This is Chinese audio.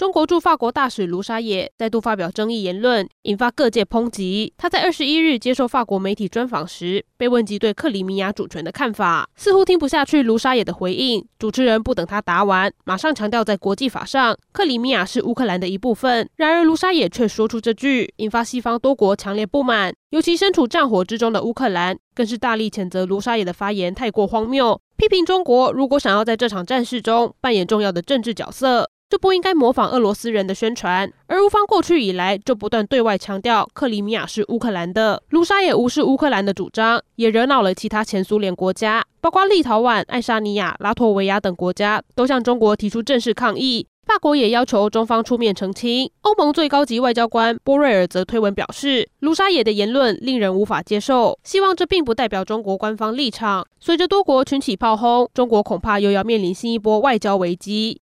中国驻法国大使卢沙野再度发表争议言论，引发各界抨击。他在二十一日接受法国媒体专访时，被问及对克里米亚主权的看法，似乎听不下去卢沙野的回应。主持人不等他答完，马上强调在国际法上，克里米亚是乌克兰的一部分。然而卢沙野却说出这句，引发西方多国强烈不满。尤其身处战火之中的乌克兰，更是大力谴责卢沙野的发言太过荒谬，批评中国如果想要在这场战事中扮演重要的政治角色。就不应该模仿俄罗斯人的宣传，而乌方过去以来就不断对外强调克里米亚是乌克兰的。卢沙野无视乌克兰的主张，也惹恼了其他前苏联国家，包括立陶宛、爱沙尼亚、拉脱维亚等国家，都向中国提出正式抗议。法国也要求中方出面澄清。欧盟最高级外交官波瑞尔则推文表示，卢沙野的言论令人无法接受，希望这并不代表中国官方立场。随着多国群起炮轰，中国恐怕又要面临新一波外交危机。